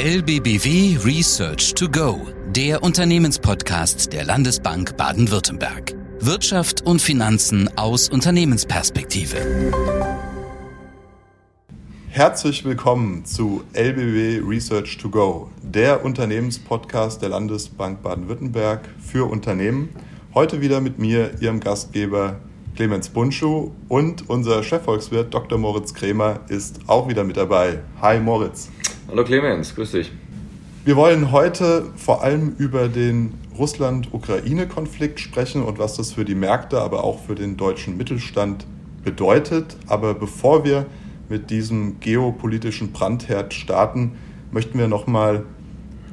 LBBW Research to Go, der Unternehmenspodcast der Landesbank Baden-Württemberg. Wirtschaft und Finanzen aus Unternehmensperspektive. Herzlich willkommen zu LBBW Research to Go, der Unternehmenspodcast der Landesbank Baden-Württemberg für Unternehmen. Heute wieder mit mir, Ihrem Gastgeber Clemens Bunschuh und unser Chefvolkswirt Dr. Moritz Krämer ist auch wieder mit dabei. Hi Moritz. Hallo Clemens, grüß dich. Wir wollen heute vor allem über den Russland-Ukraine-Konflikt sprechen und was das für die Märkte, aber auch für den deutschen Mittelstand bedeutet. Aber bevor wir mit diesem geopolitischen Brandherd starten, möchten wir noch mal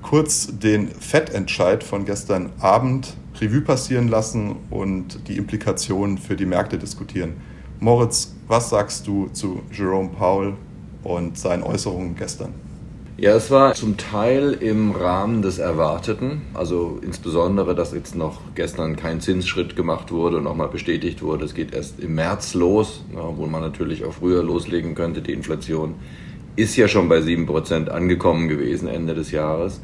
kurz den Fettentscheid von gestern Abend Revue passieren lassen und die Implikationen für die Märkte diskutieren. Moritz, was sagst du zu Jerome Powell und seinen Äußerungen gestern? Ja, es war zum Teil im Rahmen des Erwarteten, also insbesondere, dass jetzt noch gestern kein Zinsschritt gemacht wurde und nochmal bestätigt wurde. Es geht erst im März los, obwohl man natürlich auch früher loslegen könnte. Die Inflation ist ja schon bei 7% angekommen gewesen Ende des Jahres.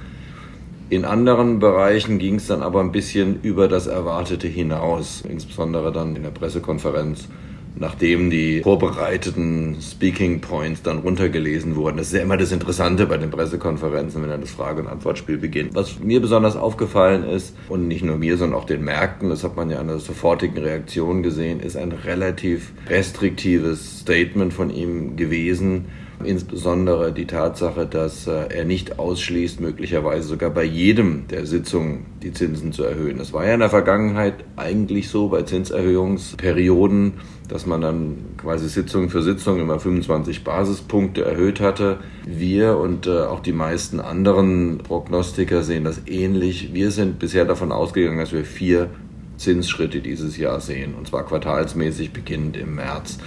In anderen Bereichen ging es dann aber ein bisschen über das Erwartete hinaus, insbesondere dann in der Pressekonferenz nachdem die vorbereiteten Speaking Points dann runtergelesen wurden. Das ist ja immer das Interessante bei den Pressekonferenzen, wenn dann das Frage- und Antwortspiel beginnt. Was mir besonders aufgefallen ist, und nicht nur mir, sondern auch den Märkten, das hat man ja an der sofortigen Reaktion gesehen, ist ein relativ restriktives Statement von ihm gewesen Insbesondere die Tatsache, dass äh, er nicht ausschließt, möglicherweise sogar bei jedem der Sitzungen die Zinsen zu erhöhen. Das war ja in der Vergangenheit eigentlich so bei Zinserhöhungsperioden, dass man dann quasi Sitzung für Sitzung immer 25 Basispunkte erhöht hatte. Wir und äh, auch die meisten anderen Prognostiker sehen das ähnlich. Wir sind bisher davon ausgegangen, dass wir vier Zinsschritte dieses Jahr sehen, und zwar quartalsmäßig beginnend im März.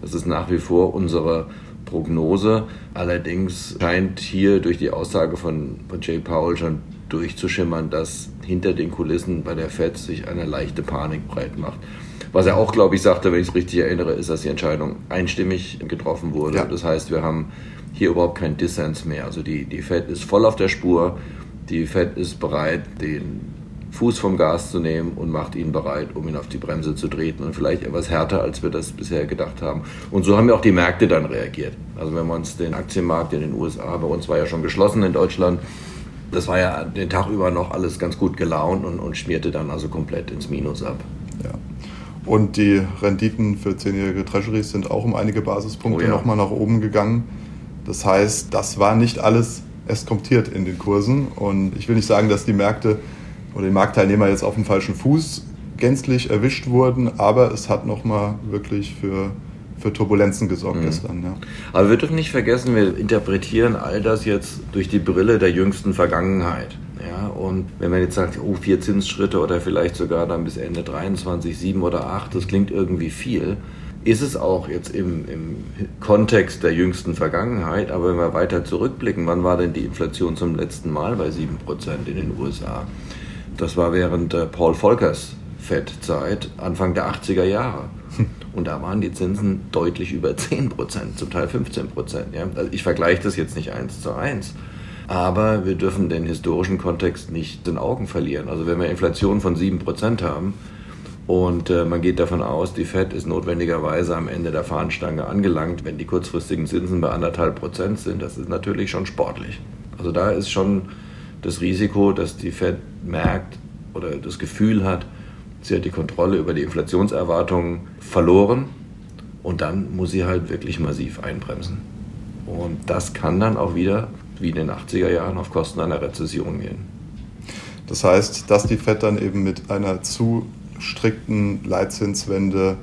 Das ist nach wie vor unsere Prognose. Allerdings scheint hier durch die Aussage von, von Jay Powell schon durchzuschimmern, dass hinter den Kulissen bei der Fed sich eine leichte Panik breit macht. Was er auch, glaube ich, sagte, wenn ich es richtig erinnere, ist, dass die Entscheidung einstimmig getroffen wurde. Ja. Das heißt, wir haben hier überhaupt keinen Dissens mehr. Also die, die Fed ist voll auf der Spur. Die Fed ist bereit, den Fuß vom Gas zu nehmen und macht ihn bereit, um ihn auf die Bremse zu treten und vielleicht etwas härter, als wir das bisher gedacht haben. Und so haben ja auch die Märkte dann reagiert. Also wenn wir uns den Aktienmarkt in den USA, bei uns war ja schon geschlossen in Deutschland, das war ja den Tag über noch alles ganz gut gelaunt und, und schmierte dann also komplett ins Minus ab. Ja. Und die Renditen für zehnjährige Treasuries sind auch um einige Basispunkte oh ja. nochmal nach oben gegangen. Das heißt, das war nicht alles eskontiert in den Kursen. Und ich will nicht sagen, dass die Märkte oder die Marktteilnehmer jetzt auf dem falschen Fuß gänzlich erwischt wurden, aber es hat nochmal wirklich für, für Turbulenzen gesorgt mhm. gestern. Ja. Aber wir dürfen nicht vergessen, wir interpretieren all das jetzt durch die Brille der jüngsten Vergangenheit. Ja, und wenn man jetzt sagt, oh, vier Zinsschritte oder vielleicht sogar dann bis Ende 23, sieben oder acht, das klingt irgendwie viel, ist es auch jetzt im, im Kontext der jüngsten Vergangenheit. Aber wenn wir weiter zurückblicken, wann war denn die Inflation zum letzten Mal bei sieben Prozent in den USA? Das war während äh, Paul Volckers Fed-Zeit, Anfang der 80er Jahre. Und da waren die Zinsen deutlich über 10 Prozent, zum Teil 15 Prozent. Ja? Also ich vergleiche das jetzt nicht eins zu eins. Aber wir dürfen den historischen Kontext nicht in Augen verlieren. Also wenn wir Inflation von 7 Prozent haben und äh, man geht davon aus, die Fed ist notwendigerweise am Ende der Fahnenstange angelangt, wenn die kurzfristigen Zinsen bei anderthalb Prozent sind, das ist natürlich schon sportlich. Also da ist schon das Risiko, dass die Fed merkt oder das Gefühl hat, sie hat die Kontrolle über die Inflationserwartungen verloren und dann muss sie halt wirklich massiv einbremsen. Und das kann dann auch wieder, wie in den 80er Jahren, auf Kosten einer Rezession gehen. Das heißt, dass die Fed dann eben mit einer zu strikten Leitzinswende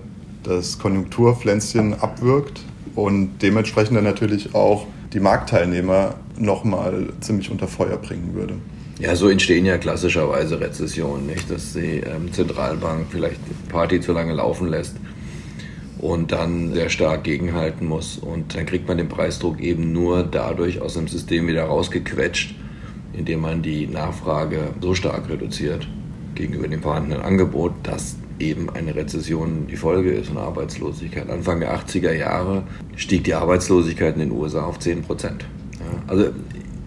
das Konjunkturpflänzchen abwirkt und dementsprechend dann natürlich auch die Marktteilnehmer nochmal ziemlich unter Feuer bringen würde. Ja, so entstehen ja klassischerweise Rezessionen, nicht? Dass die ähm, Zentralbank vielleicht Party zu lange laufen lässt und dann sehr stark gegenhalten muss. Und dann kriegt man den Preisdruck eben nur dadurch aus dem System wieder rausgequetscht, indem man die Nachfrage so stark reduziert gegenüber dem vorhandenen Angebot, dass eben eine Rezession die Folge ist und Arbeitslosigkeit. Anfang der 80er Jahre stieg die Arbeitslosigkeit in den USA auf 10 Prozent. Also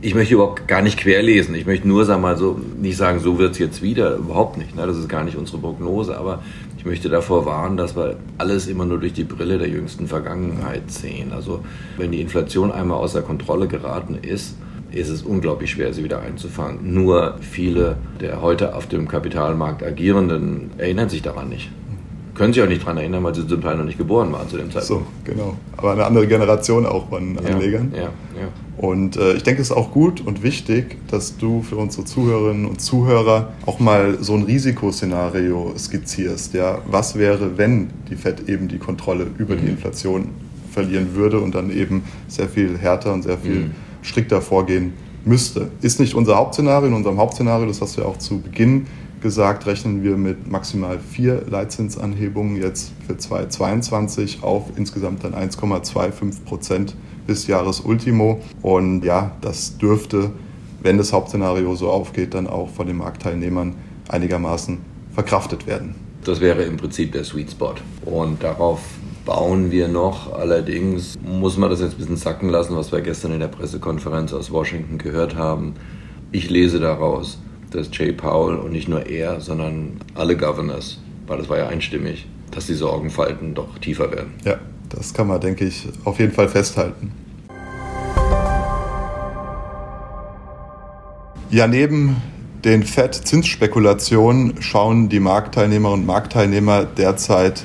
ich möchte überhaupt gar nicht querlesen. Ich möchte nur sagen mal so, nicht sagen, so wird es jetzt wieder. Überhaupt nicht. Ne? Das ist gar nicht unsere Prognose. Aber ich möchte davor warnen, dass wir alles immer nur durch die Brille der jüngsten Vergangenheit sehen. Also wenn die Inflation einmal außer Kontrolle geraten ist, ist es unglaublich schwer, sie wieder einzufangen. Nur viele der heute auf dem Kapitalmarkt agierenden erinnern sich daran nicht können sich auch nicht daran erinnern, weil sie zum Teil noch nicht geboren waren zu dem Zeitpunkt. So, genau. Aber eine andere Generation auch von Anlegern. Ja, ja, ja. Und äh, ich denke, es ist auch gut und wichtig, dass du für unsere Zuhörerinnen und Zuhörer auch mal so ein Risikoszenario skizzierst. Ja? Was wäre, wenn die FED eben die Kontrolle über mhm. die Inflation verlieren würde und dann eben sehr viel härter und sehr viel mhm. strikter vorgehen müsste? Ist nicht unser Hauptszenario. In unserem Hauptszenario, das hast du ja auch zu Beginn gesagt, rechnen wir mit maximal vier Leitzinsanhebungen jetzt für 2022 auf insgesamt dann 1,25 Prozent bis Jahresultimo. Und ja, das dürfte, wenn das Hauptszenario so aufgeht, dann auch von den Marktteilnehmern einigermaßen verkraftet werden. Das wäre im Prinzip der Sweet Spot. Und darauf bauen wir noch. Allerdings muss man das jetzt ein bisschen sacken lassen, was wir gestern in der Pressekonferenz aus Washington gehört haben. Ich lese daraus, dass Jay Powell und nicht nur er, sondern alle Governors, weil das war ja einstimmig, dass die Sorgenfalten doch tiefer werden. Ja, das kann man, denke ich, auf jeden Fall festhalten. Ja, neben den FED-Zinsspekulationen schauen die Marktteilnehmerinnen und Marktteilnehmer derzeit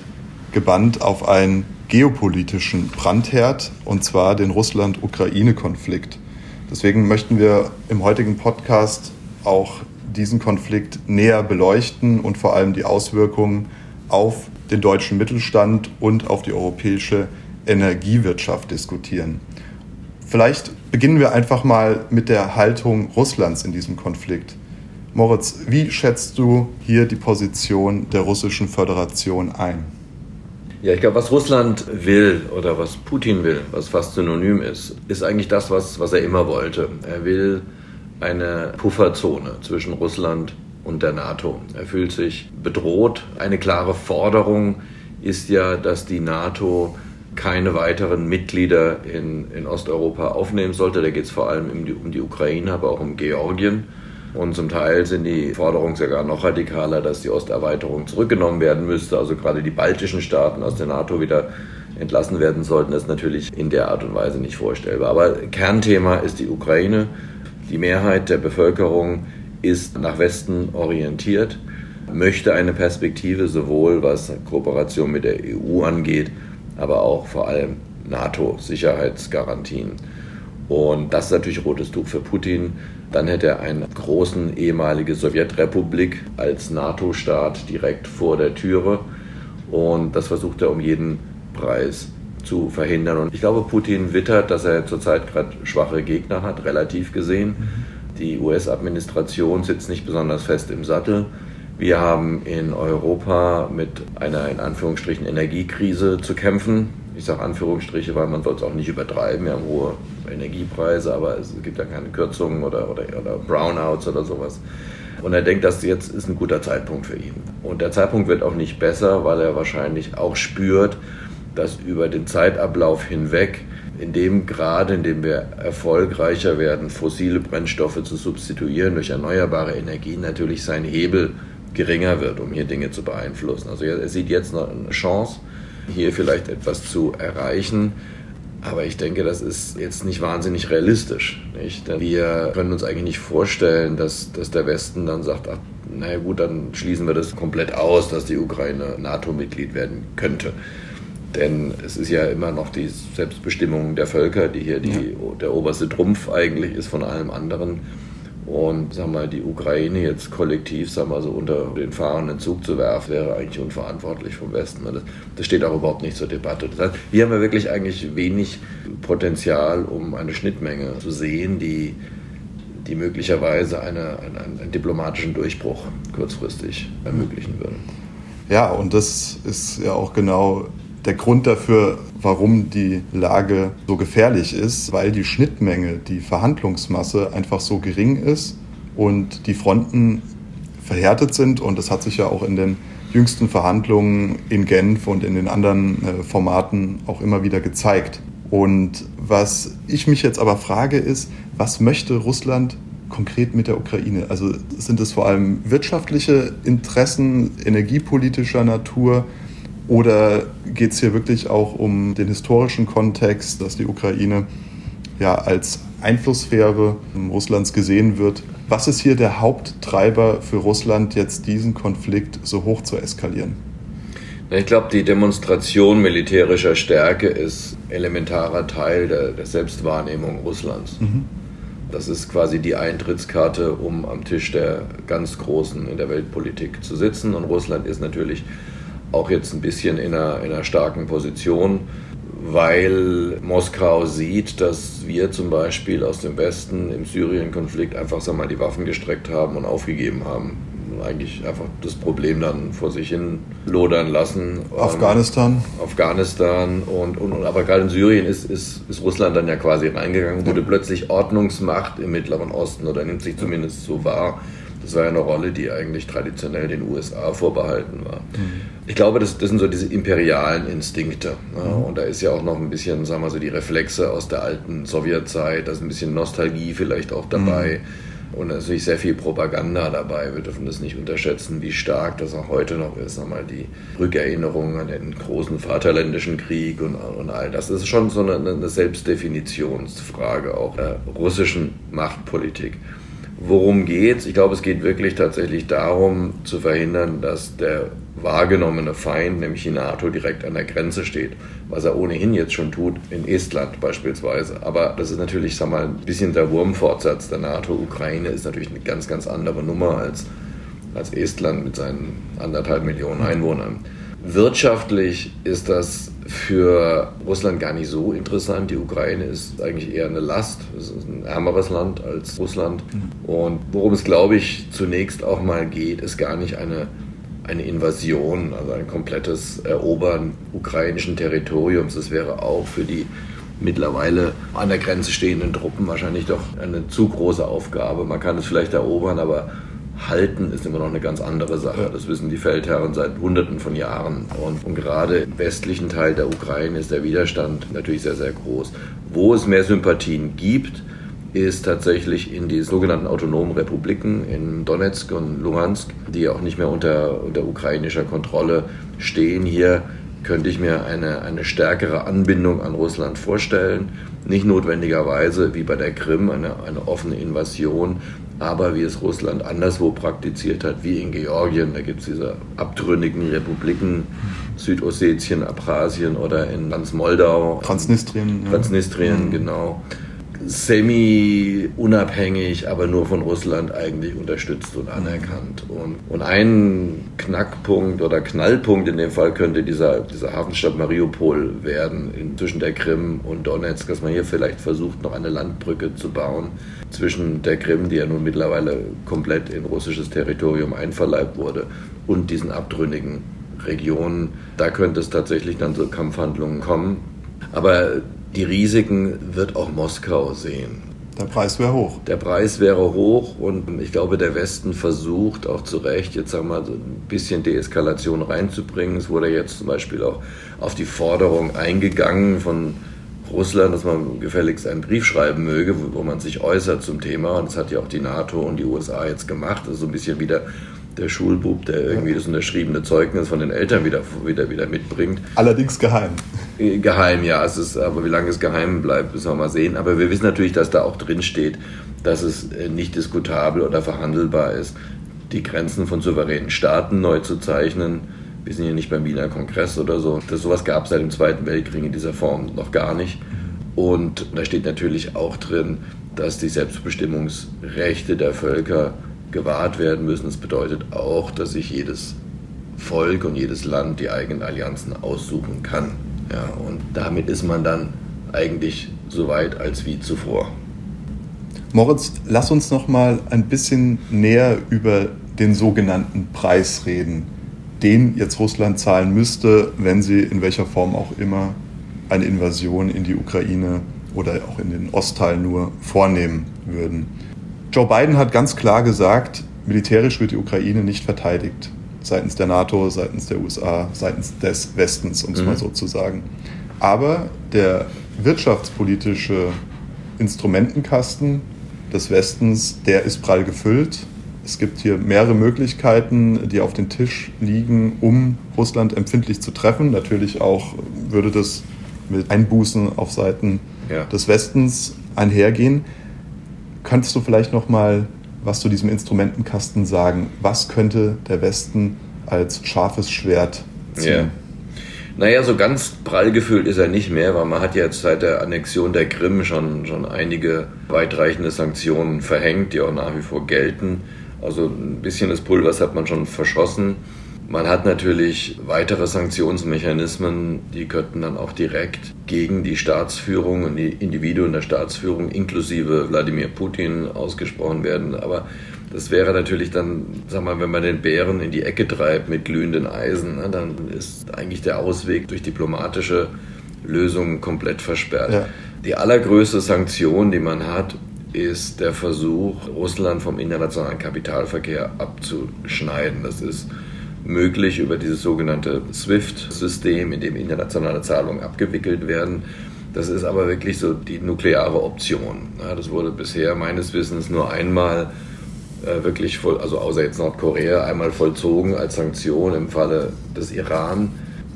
gebannt auf einen geopolitischen Brandherd, und zwar den Russland-Ukraine-Konflikt. Deswegen möchten wir im heutigen Podcast auch diesen Konflikt näher beleuchten und vor allem die Auswirkungen auf den deutschen Mittelstand und auf die europäische Energiewirtschaft diskutieren. Vielleicht beginnen wir einfach mal mit der Haltung Russlands in diesem Konflikt. Moritz, wie schätzt du hier die Position der Russischen Föderation ein? Ja, ich glaube, was Russland will oder was Putin will, was fast synonym ist, ist eigentlich das, was, was er immer wollte. Er will eine Pufferzone zwischen Russland und der NATO. Er fühlt sich bedroht. Eine klare Forderung ist ja, dass die NATO keine weiteren Mitglieder in, in Osteuropa aufnehmen sollte. Da geht es vor allem um die, um die Ukraine, aber auch um Georgien. Und zum Teil sind die Forderungen sogar noch radikaler, dass die Osterweiterung zurückgenommen werden müsste. Also gerade die baltischen Staaten aus der NATO wieder entlassen werden sollten. Das ist natürlich in der Art und Weise nicht vorstellbar. Aber Kernthema ist die Ukraine. Die Mehrheit der Bevölkerung ist nach Westen orientiert, möchte eine Perspektive sowohl was Kooperation mit der EU angeht, aber auch vor allem NATO-Sicherheitsgarantien. Und das ist natürlich rotes Tuch für Putin. Dann hätte er eine großen ehemalige Sowjetrepublik als NATO-Staat direkt vor der Türe. Und das versucht er um jeden Preis zu verhindern. Und ich glaube, Putin wittert, dass er zurzeit gerade schwache Gegner hat, relativ gesehen. Die US-Administration sitzt nicht besonders fest im Sattel. Wir haben in Europa mit einer in Anführungsstrichen Energiekrise zu kämpfen. Ich sage Anführungsstriche, weil man soll es auch nicht übertreiben. Wir haben hohe Energiepreise, aber es gibt ja keine Kürzungen oder, oder, oder Brownouts oder sowas. Und er denkt, dass jetzt ist ein guter Zeitpunkt für ihn. Und der Zeitpunkt wird auch nicht besser, weil er wahrscheinlich auch spürt, dass über den Zeitablauf hinweg, in dem Grad, in dem wir erfolgreicher werden, fossile Brennstoffe zu substituieren durch erneuerbare Energien, natürlich sein Hebel geringer wird, um hier Dinge zu beeinflussen. Also er sieht jetzt noch eine Chance, hier vielleicht etwas zu erreichen. Aber ich denke, das ist jetzt nicht wahnsinnig realistisch. Nicht? Denn wir können uns eigentlich nicht vorstellen, dass, dass der Westen dann sagt, ach, naja gut, dann schließen wir das komplett aus, dass die Ukraine NATO-Mitglied werden könnte. Denn es ist ja immer noch die Selbstbestimmung der Völker, die hier die, ja. der oberste Trumpf eigentlich ist von allem anderen. Und sagen wir, die Ukraine jetzt kollektiv sagen wir, so unter den fahrenden Zug zu werfen, wäre eigentlich unverantwortlich vom Westen. Das, das steht auch überhaupt nicht zur Debatte. Das heißt, hier haben wir wirklich eigentlich wenig Potenzial, um eine Schnittmenge zu sehen, die, die möglicherweise eine, einen, einen diplomatischen Durchbruch kurzfristig ermöglichen würde. Ja, und das ist ja auch genau der Grund dafür, warum die Lage so gefährlich ist, weil die Schnittmenge, die Verhandlungsmasse einfach so gering ist und die Fronten verhärtet sind. Und das hat sich ja auch in den jüngsten Verhandlungen in Genf und in den anderen äh, Formaten auch immer wieder gezeigt. Und was ich mich jetzt aber frage, ist, was möchte Russland konkret mit der Ukraine? Also sind es vor allem wirtschaftliche Interessen, energiepolitischer Natur? Oder geht es hier wirklich auch um den historischen Kontext, dass die Ukraine ja als Einflusssphäre Russlands gesehen wird? Was ist hier der Haupttreiber für Russland, jetzt diesen Konflikt so hoch zu eskalieren? Ich glaube, die Demonstration militärischer Stärke ist elementarer Teil der, der Selbstwahrnehmung Russlands. Mhm. Das ist quasi die Eintrittskarte, um am Tisch der ganz Großen in der Weltpolitik zu sitzen. Und Russland ist natürlich auch jetzt ein bisschen in einer, in einer starken Position, weil Moskau sieht, dass wir zum Beispiel aus dem Westen im Syrien-Konflikt einfach sag mal, die Waffen gestreckt haben und aufgegeben haben. Eigentlich einfach das Problem dann vor sich hin lodern lassen. Afghanistan. Afghanistan und, und, und aber gerade in Syrien ist, ist, ist Russland dann ja quasi reingegangen, wurde ja. plötzlich Ordnungsmacht im Mittleren Osten oder nimmt sich zumindest so wahr. Das war ja eine Rolle, die eigentlich traditionell den USA vorbehalten war. Mhm. Ich glaube, das, das, sind so diese imperialen Instinkte. Ne? Mhm. Und da ist ja auch noch ein bisschen, sagen wir so, die Reflexe aus der alten Sowjetzeit, da ist ein bisschen Nostalgie vielleicht auch dabei. Mhm. Und natürlich sehr viel Propaganda dabei. Wir dürfen das nicht unterschätzen, wie stark das auch heute noch ist. Nochmal die Rückerinnerung an den großen Vaterländischen Krieg und, und all das. Das ist schon so eine, eine Selbstdefinitionsfrage auch der russischen Machtpolitik. Worum geht's? Ich glaube, es geht wirklich tatsächlich darum, zu verhindern, dass der wahrgenommene Feind, nämlich die NATO, direkt an der Grenze steht, was er ohnehin jetzt schon tut, in Estland beispielsweise. Aber das ist natürlich, sag mal, ein bisschen der Wurmfortsatz der NATO. Ukraine ist natürlich eine ganz, ganz andere Nummer als, als Estland mit seinen anderthalb Millionen Einwohnern. Wirtschaftlich ist das für Russland gar nicht so interessant. Die Ukraine ist eigentlich eher eine Last. Es ist ein ärmeres Land als Russland. Mhm. Und worum es, glaube ich, zunächst auch mal geht, ist gar nicht eine, eine Invasion, also ein komplettes Erobern ukrainischen Territoriums. Das wäre auch für die mittlerweile an der Grenze stehenden Truppen wahrscheinlich doch eine zu große Aufgabe. Man kann es vielleicht erobern, aber halten ist immer noch eine ganz andere Sache. Das wissen die Feldherren seit Hunderten von Jahren. Und, und, gerade im westlichen Teil der Ukraine ist der Widerstand natürlich sehr, sehr groß. Wo es mehr Sympathien gibt, ist tatsächlich in die sogenannten autonomen Republiken in Donetsk und Luhansk, die auch nicht mehr unter, unter ukrainischer Kontrolle stehen. Hier könnte ich mir eine, eine stärkere Anbindung an Russland vorstellen. Nicht notwendigerweise wie bei der Krim eine, eine offene Invasion, aber wie es Russland anderswo praktiziert hat, wie in Georgien, da gibt es diese abtrünnigen Republiken, Südossetien, Abchasien oder in ganz Moldau. Transnistrien. Transnistrien, ja. genau semi-unabhängig, aber nur von Russland eigentlich unterstützt und anerkannt. Und, und ein Knackpunkt oder Knallpunkt in dem Fall könnte dieser, dieser Hafenstadt Mariupol werden, zwischen der Krim und Donetsk, dass man hier vielleicht versucht, noch eine Landbrücke zu bauen zwischen der Krim, die ja nun mittlerweile komplett in russisches Territorium einverleibt wurde, und diesen abtrünnigen Regionen. Da könnte es tatsächlich dann zu Kampfhandlungen kommen. Aber die Risiken wird auch Moskau sehen. Der Preis wäre hoch. Der Preis wäre hoch und ich glaube, der Westen versucht auch zu Recht, jetzt sagen wir mal, so ein bisschen Deeskalation reinzubringen. Es wurde jetzt zum Beispiel auch auf die Forderung eingegangen von Russland, dass man gefälligst einen Brief schreiben möge, wo man sich äußert zum Thema. Und das hat ja auch die NATO und die USA jetzt gemacht. Ist so ein bisschen wieder der Schulbub, der irgendwie das unterschriebene Zeugnis von den Eltern wieder, wieder, wieder mitbringt. Allerdings geheim. Äh, geheim, ja. Es ist, aber wie lange es geheim bleibt, müssen wir mal sehen. Aber wir wissen natürlich, dass da auch drin steht, dass es äh, nicht diskutabel oder verhandelbar ist, die Grenzen von souveränen Staaten neu zu zeichnen. Wir sind hier nicht beim Wiener Kongress oder so. Das, sowas gab es seit dem Zweiten Weltkrieg in dieser Form noch gar nicht. Und da steht natürlich auch drin, dass die Selbstbestimmungsrechte der Völker gewahrt werden müssen. Das bedeutet auch, dass sich jedes Volk und jedes Land die eigenen Allianzen aussuchen kann. Ja, und damit ist man dann eigentlich so weit als wie zuvor. Moritz, lass uns noch mal ein bisschen näher über den sogenannten Preis reden, den jetzt Russland zahlen müsste, wenn sie in welcher Form auch immer eine Invasion in die Ukraine oder auch in den Ostteil nur vornehmen würden. Joe Biden hat ganz klar gesagt, militärisch wird die Ukraine nicht verteidigt. Seitens der NATO, seitens der USA, seitens des Westens, um es mhm. mal so zu sagen. Aber der wirtschaftspolitische Instrumentenkasten des Westens, der ist prall gefüllt. Es gibt hier mehrere Möglichkeiten, die auf dem Tisch liegen, um Russland empfindlich zu treffen. Natürlich auch würde das mit Einbußen auf Seiten ja. des Westens einhergehen. Könntest du vielleicht noch mal was zu diesem Instrumentenkasten sagen? Was könnte der Westen als scharfes Schwert ziehen? Ja. Naja, so ganz prall gefüllt ist er nicht mehr, weil man hat jetzt seit der Annexion der Krim schon, schon einige weitreichende Sanktionen verhängt, die auch nach wie vor gelten. Also ein bisschen des Pulvers hat man schon verschossen. Man hat natürlich weitere Sanktionsmechanismen, die könnten dann auch direkt gegen die Staatsführung und die Individuen der Staatsführung inklusive Wladimir Putin ausgesprochen werden. Aber das wäre natürlich dann, sag mal, wenn man den Bären in die Ecke treibt mit glühenden Eisen, ne, dann ist eigentlich der Ausweg durch diplomatische Lösungen komplett versperrt. Ja. Die allergrößte Sanktion, die man hat, ist der Versuch, Russland vom internationalen Kapitalverkehr abzuschneiden. Das ist möglich über dieses sogenannte SWIFT-System, in dem internationale Zahlungen abgewickelt werden. Das ist aber wirklich so die nukleare Option. das wurde bisher meines Wissens nur einmal äh, wirklich voll, also außer jetzt Nordkorea, einmal vollzogen als Sanktion im Falle des Iran.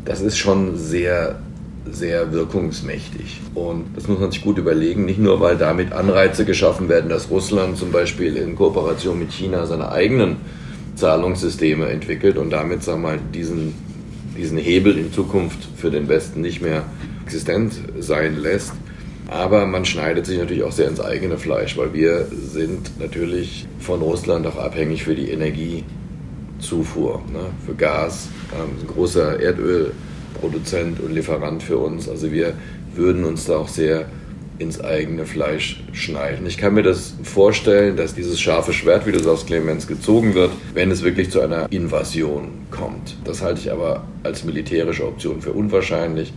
Das ist schon sehr, sehr wirkungsmächtig. Und das muss man sich gut überlegen, nicht nur, weil damit Anreize geschaffen werden, dass Russland zum Beispiel in Kooperation mit China seine eigenen Zahlungssysteme entwickelt und damit sagen wir mal, diesen, diesen Hebel in Zukunft für den Westen nicht mehr existent sein lässt. Aber man schneidet sich natürlich auch sehr ins eigene Fleisch, weil wir sind natürlich von Russland auch abhängig für die Energiezufuhr, ne? für Gas. Ähm, ein großer Erdölproduzent und Lieferant für uns. Also wir würden uns da auch sehr ins eigene Fleisch schneiden. Ich kann mir das vorstellen, dass dieses scharfe Schwert, wie du sagst, Clemens, gezogen wird, wenn es wirklich zu einer Invasion kommt. Das halte ich aber als militärische Option für unwahrscheinlich.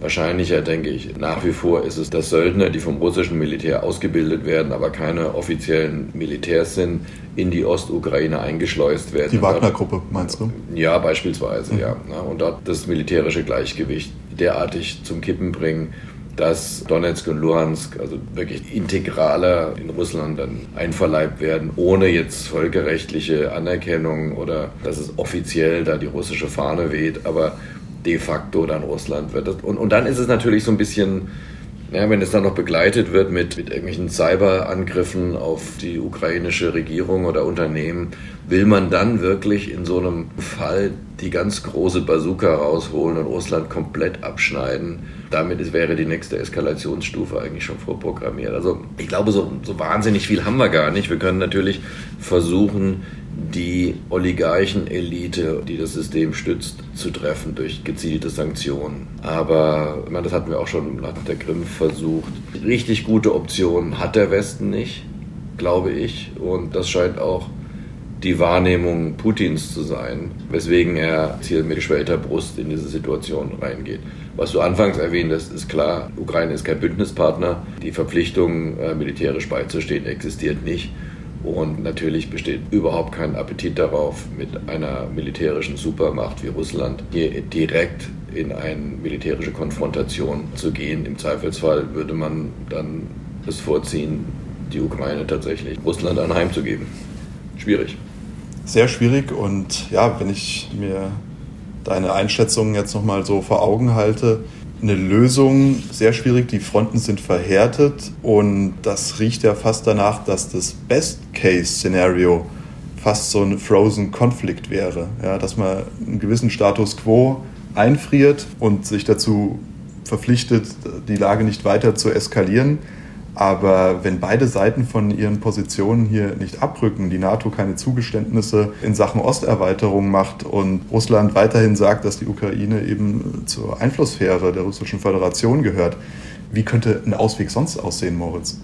Wahrscheinlicher, denke ich, nach wie vor ist es, dass Söldner, die vom russischen Militär ausgebildet werden, aber keine offiziellen Militärs sind, in die Ostukraine eingeschleust werden. Die Wagner-Gruppe, meinst du? Ja, beispielsweise, mhm. ja. Und dort das militärische Gleichgewicht derartig zum Kippen bringen, dass Donetsk und Luhansk also wirklich integraler in Russland dann einverleibt werden, ohne jetzt völkerrechtliche Anerkennung oder dass es offiziell da die russische Fahne weht, aber de facto dann Russland wird. Und, und dann ist es natürlich so ein bisschen ja, wenn es dann noch begleitet wird mit, mit irgendwelchen Cyberangriffen auf die ukrainische Regierung oder Unternehmen, will man dann wirklich in so einem Fall die ganz große Bazooka rausholen und Russland komplett abschneiden? Damit wäre die nächste Eskalationsstufe eigentlich schon vorprogrammiert. Also ich glaube, so, so wahnsinnig viel haben wir gar nicht. Wir können natürlich versuchen, die Oligarchen-Elite, die das System stützt, zu treffen durch gezielte Sanktionen. Aber ich meine, das hatten wir auch schon nach der Krim versucht. Richtig gute Optionen hat der Westen nicht, glaube ich. Und das scheint auch die Wahrnehmung Putins zu sein, weswegen er hier mit geschwellter Brust in diese Situation reingeht. Was du anfangs erwähnt hast, ist klar, Ukraine ist kein Bündnispartner. Die Verpflichtung, äh, militärisch beizustehen, existiert nicht. Und natürlich besteht überhaupt kein Appetit darauf, mit einer militärischen Supermacht wie Russland hier direkt in eine militärische Konfrontation zu gehen. Im Zweifelsfall würde man dann es vorziehen, die Ukraine tatsächlich Russland anheimzugeben. Schwierig. Sehr schwierig und ja, wenn ich mir deine Einschätzungen jetzt nochmal so vor Augen halte, eine Lösung sehr schwierig. Die Fronten sind verhärtet und das riecht ja fast danach, dass das Best-Case-Szenario fast so ein Frozen Konflikt wäre. Ja, dass man einen gewissen Status quo einfriert und sich dazu verpflichtet, die Lage nicht weiter zu eskalieren. Aber wenn beide Seiten von ihren Positionen hier nicht abrücken, die NATO keine Zugeständnisse in Sachen Osterweiterung macht und Russland weiterhin sagt, dass die Ukraine eben zur Einflusssphäre der Russischen Föderation gehört, wie könnte ein Ausweg sonst aussehen, Moritz?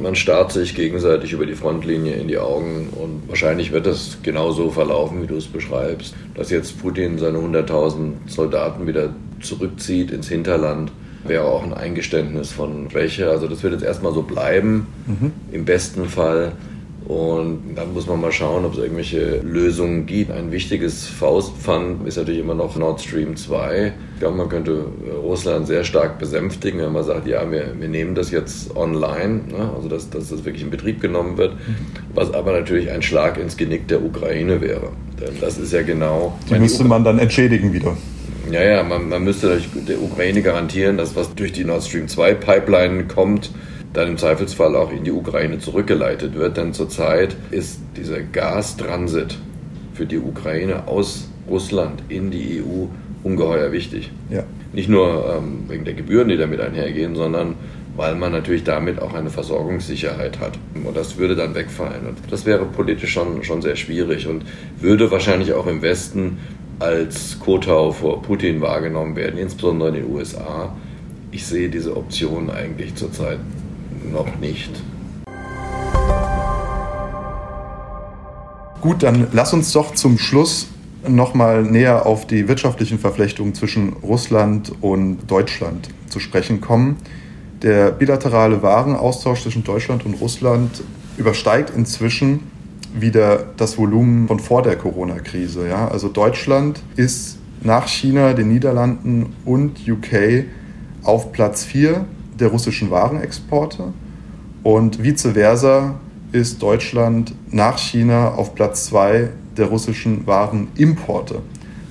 Man starrt sich gegenseitig über die Frontlinie in die Augen und wahrscheinlich wird das genauso verlaufen, wie du es beschreibst, dass jetzt Putin seine 100.000 Soldaten wieder zurückzieht ins Hinterland wäre auch ein Eingeständnis von Schwäche. Also das wird jetzt erstmal so bleiben, mhm. im besten Fall. Und dann muss man mal schauen, ob es irgendwelche Lösungen gibt. Ein wichtiges Faustpfand ist natürlich immer noch Nord Stream 2. Ich glaube, man könnte Russland sehr stark besänftigen, wenn man sagt, ja, wir, wir nehmen das jetzt online, ne? also dass, dass das wirklich in Betrieb genommen wird, was aber natürlich ein Schlag ins Genick der Ukraine wäre. Denn das ist ja genau... Die müsste man dann entschädigen wieder. Ja, ja, man, man müsste der Ukraine garantieren, dass was durch die Nord Stream 2 Pipeline kommt, dann im Zweifelsfall auch in die Ukraine zurückgeleitet wird. Denn zurzeit ist dieser Gastransit für die Ukraine aus Russland in die EU ungeheuer wichtig. Ja. Nicht nur ähm, wegen der Gebühren, die damit einhergehen, sondern weil man natürlich damit auch eine Versorgungssicherheit hat. Und das würde dann wegfallen. Und das wäre politisch schon, schon sehr schwierig und würde wahrscheinlich auch im Westen als Kotau vor Putin wahrgenommen werden, insbesondere in den USA. Ich sehe diese Option eigentlich zurzeit noch nicht. Gut, dann lass uns doch zum Schluss nochmal näher auf die wirtschaftlichen Verflechtungen zwischen Russland und Deutschland zu sprechen kommen. Der bilaterale Warenaustausch zwischen Deutschland und Russland übersteigt inzwischen wieder das Volumen von vor der Corona-Krise. Ja? Also Deutschland ist nach China, den Niederlanden und UK auf Platz 4 der russischen Warenexporte und vice versa ist Deutschland nach China auf Platz 2 der russischen Warenimporte.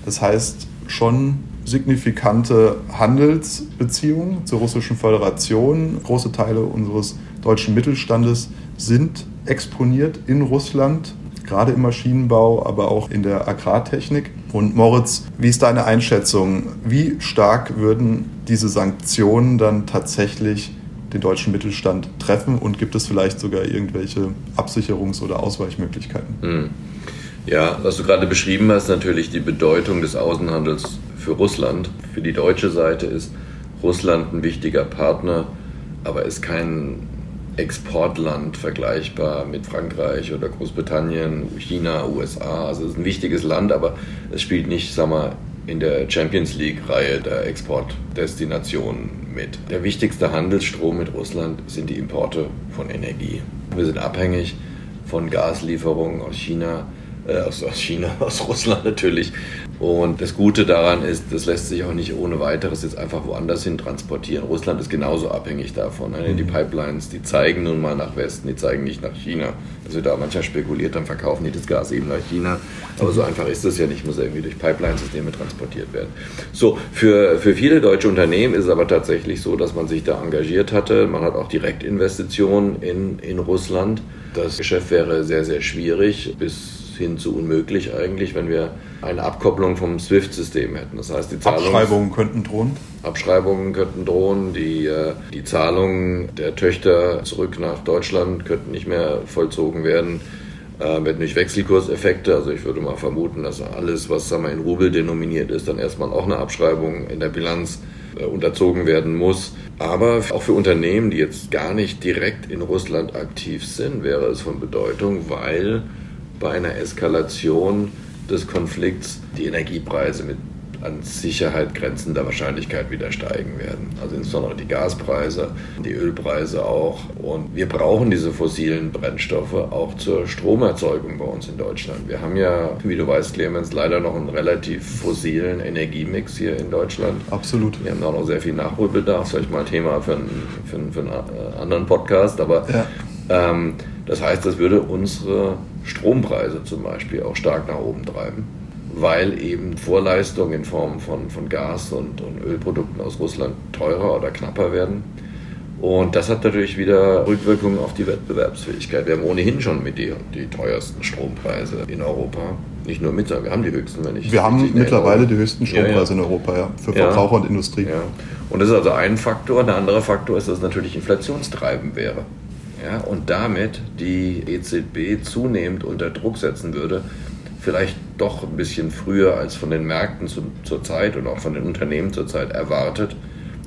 Das heißt schon signifikante Handelsbeziehungen zur russischen Föderation. Große Teile unseres deutschen Mittelstandes sind exponiert in Russland, gerade im Maschinenbau, aber auch in der Agrartechnik. Und Moritz, wie ist deine Einschätzung? Wie stark würden diese Sanktionen dann tatsächlich den deutschen Mittelstand treffen und gibt es vielleicht sogar irgendwelche Absicherungs- oder Ausweichmöglichkeiten? Hm. Ja, was du gerade beschrieben hast, natürlich die Bedeutung des Außenhandels für Russland. Für die deutsche Seite ist Russland ein wichtiger Partner, aber ist kein Exportland vergleichbar mit Frankreich oder Großbritannien, China, USA. Also es ist ein wichtiges Land, aber es spielt nicht, sag mal, in der Champions League-Reihe der Exportdestinationen mit. Der wichtigste Handelsstrom mit Russland sind die Importe von Energie. Wir sind abhängig von Gaslieferungen aus China, äh, aus, aus China, aus Russland natürlich. Und das Gute daran ist, das lässt sich auch nicht ohne weiteres jetzt einfach woanders hin transportieren. Russland ist genauso abhängig davon. Ne? Die mhm. Pipelines, die zeigen nun mal nach Westen, die zeigen nicht nach China. Wird da manchmal spekuliert, dann verkaufen die das Gas eben nach China. Aber so einfach ist das ja nicht, muss irgendwie durch Pipeline-Systeme transportiert werden. So, für, für viele deutsche Unternehmen ist es aber tatsächlich so, dass man sich da engagiert hatte. Man hat auch Direktinvestitionen in, in Russland. Das Geschäft wäre sehr, sehr schwierig bis hin zu unmöglich eigentlich, wenn wir eine Abkopplung vom SWIFT-System hätten. Das heißt, die Zahlungs Abschreibungen könnten drohen? Abschreibungen könnten drohen, die, äh, die Zahlungen der Töchter zurück nach Deutschland könnten nicht mehr vollzogen werden äh, werden durch Wechselkurseffekte. Also ich würde mal vermuten, dass alles, was sagen wir, in Rubel denominiert ist, dann erstmal auch eine Abschreibung in der Bilanz äh, unterzogen werden muss. Aber auch für Unternehmen, die jetzt gar nicht direkt in Russland aktiv sind, wäre es von Bedeutung, weil bei einer Eskalation des Konflikts die Energiepreise mit an Sicherheit grenzender Wahrscheinlichkeit wieder steigen werden. Also insbesondere die Gaspreise, die Ölpreise auch. Und wir brauchen diese fossilen Brennstoffe auch zur Stromerzeugung bei uns in Deutschland. Wir haben ja, wie du weißt, Clemens, leider noch einen relativ fossilen Energiemix hier in Deutschland. Absolut. Wir haben auch noch sehr viel Nachholbedarf. Vielleicht mal ein Thema für einen, für einen, für einen äh, anderen Podcast. Aber ja. ähm, das heißt, das würde unsere Strompreise zum Beispiel auch stark nach oben treiben, weil eben Vorleistungen in Form von, von Gas und, und Ölprodukten aus Russland teurer oder knapper werden. Und das hat natürlich wieder Rückwirkungen auf die Wettbewerbsfähigkeit. Wir haben ohnehin schon mit die, die teuersten Strompreise in Europa. Nicht nur mit, sondern wir haben die höchsten, wenn ich Wir haben mittlerweile die höchsten Strompreise ja, ja. in Europa, ja, für Verbraucher ja. und Industrie. Und das ist also ein Faktor. Der andere Faktor ist, dass es natürlich inflationstreibend wäre ja, und damit die EZB zunehmend unter Druck setzen würde, vielleicht doch ein bisschen früher als von den Märkten zu, zur Zeit und auch von den Unternehmen zurzeit erwartet,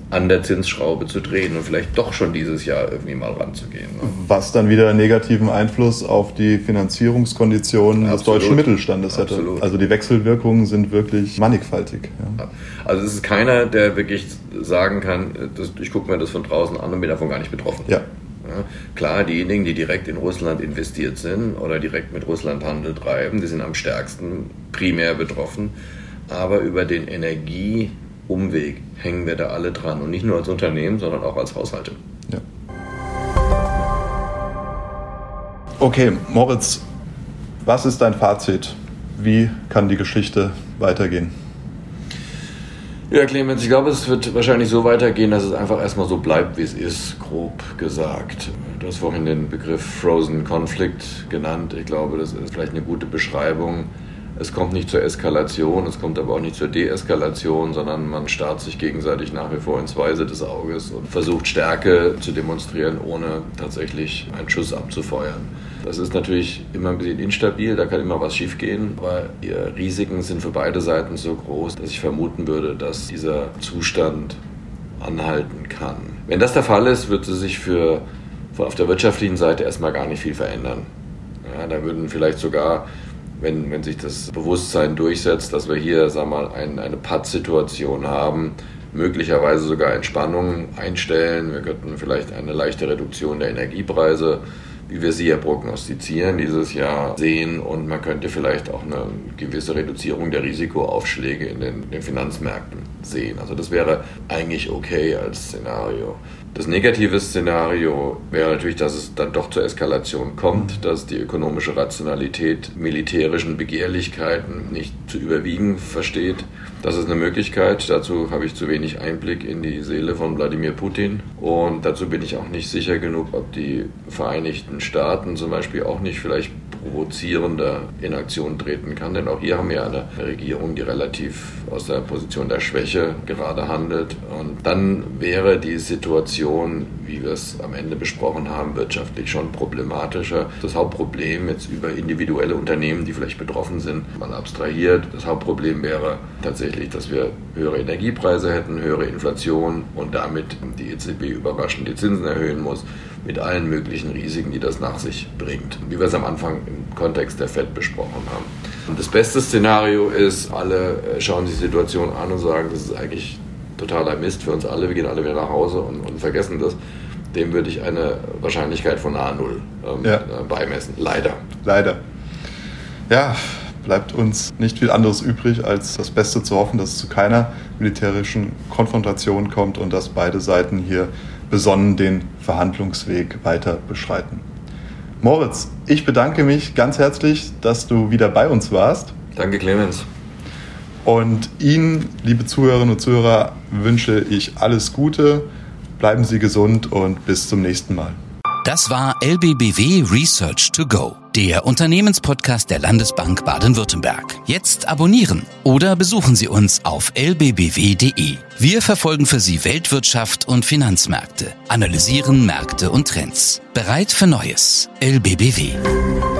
an der Zinsschraube zu drehen und vielleicht doch schon dieses Jahr irgendwie mal ranzugehen. Ne? Was dann wieder einen negativen Einfluss auf die Finanzierungskonditionen Absolut. des deutschen Mittelstandes hätte. Absolut. Also die Wechselwirkungen sind wirklich mannigfaltig. Ja. Also es ist keiner, der wirklich sagen kann, das, ich gucke mir das von draußen an und bin davon gar nicht betroffen. Ja. Klar, diejenigen, die direkt in Russland investiert sind oder direkt mit Russland Handel treiben, die sind am stärksten primär betroffen. Aber über den Energieumweg hängen wir da alle dran. Und nicht nur als Unternehmen, sondern auch als Haushalte. Ja. Okay, Moritz, was ist dein Fazit? Wie kann die Geschichte weitergehen? Ja, Clemens, ich glaube, es wird wahrscheinlich so weitergehen, dass es einfach erstmal so bleibt, wie es ist, grob gesagt. Du hast vorhin den Begriff Frozen Conflict genannt. Ich glaube, das ist vielleicht eine gute Beschreibung. Es kommt nicht zur Eskalation, es kommt aber auch nicht zur Deeskalation, sondern man starrt sich gegenseitig nach wie vor ins Weise des Auges und versucht Stärke zu demonstrieren, ohne tatsächlich einen Schuss abzufeuern. Das ist natürlich immer ein bisschen instabil, da kann immer was schiefgehen, aber die Risiken sind für beide Seiten so groß, dass ich vermuten würde, dass dieser Zustand anhalten kann. Wenn das der Fall ist, würde sich für auf der wirtschaftlichen Seite erstmal gar nicht viel verändern. Ja, da würden vielleicht sogar, wenn, wenn sich das Bewusstsein durchsetzt, dass wir hier sagen wir mal, ein, eine Patt-Situation haben, möglicherweise sogar Entspannungen einstellen. Wir könnten vielleicht eine leichte Reduktion der Energiepreise wie wir sie ja prognostizieren, dieses Jahr sehen und man könnte vielleicht auch eine gewisse Reduzierung der Risikoaufschläge in den, den Finanzmärkten sehen. Also das wäre eigentlich okay als Szenario. Das negative Szenario wäre natürlich, dass es dann doch zur Eskalation kommt, dass die ökonomische Rationalität militärischen Begehrlichkeiten nicht zu überwiegen versteht. Das ist eine Möglichkeit. Dazu habe ich zu wenig Einblick in die Seele von Wladimir Putin. Und dazu bin ich auch nicht sicher genug, ob die Vereinigten Staaten zum Beispiel auch nicht vielleicht provozierender in Aktion treten kann. Denn auch hier haben wir eine Regierung, die relativ aus der Position der Schwäche gerade handelt. Und dann wäre die Situation, wie wir es am Ende besprochen haben, wirtschaftlich schon problematischer. Das Hauptproblem jetzt über individuelle Unternehmen, die vielleicht betroffen sind, man abstrahiert. Das Hauptproblem wäre tatsächlich, dass wir höhere Energiepreise hätten, höhere Inflation und damit die EZB überraschend die Zinsen erhöhen muss mit allen möglichen Risiken, die das nach sich bringt, wie wir es am Anfang im Kontext der FED besprochen haben. Und das beste Szenario ist, alle äh, schauen sich die Situation an und sagen, das ist eigentlich totaler Mist für uns alle, wir gehen alle wieder nach Hause und, und vergessen das. Dem würde ich eine Wahrscheinlichkeit von nahe Null ähm, ja. Äh, beimessen. Leider. Leider. Ja, bleibt uns nicht viel anderes übrig, als das Beste zu hoffen, dass es zu keiner militärischen Konfrontation kommt und dass beide Seiten hier besonnen den Verhandlungsweg weiter beschreiten. Moritz, ich bedanke mich ganz herzlich, dass du wieder bei uns warst. Danke, Clemens. Und Ihnen, liebe Zuhörerinnen und Zuhörer, wünsche ich alles Gute. Bleiben Sie gesund und bis zum nächsten Mal. Das war LBBW Research to Go, der Unternehmenspodcast der Landesbank Baden-Württemberg. Jetzt abonnieren oder besuchen Sie uns auf lbbw.de. Wir verfolgen für Sie Weltwirtschaft und Finanzmärkte, analysieren Märkte und Trends. Bereit für Neues. LBBW.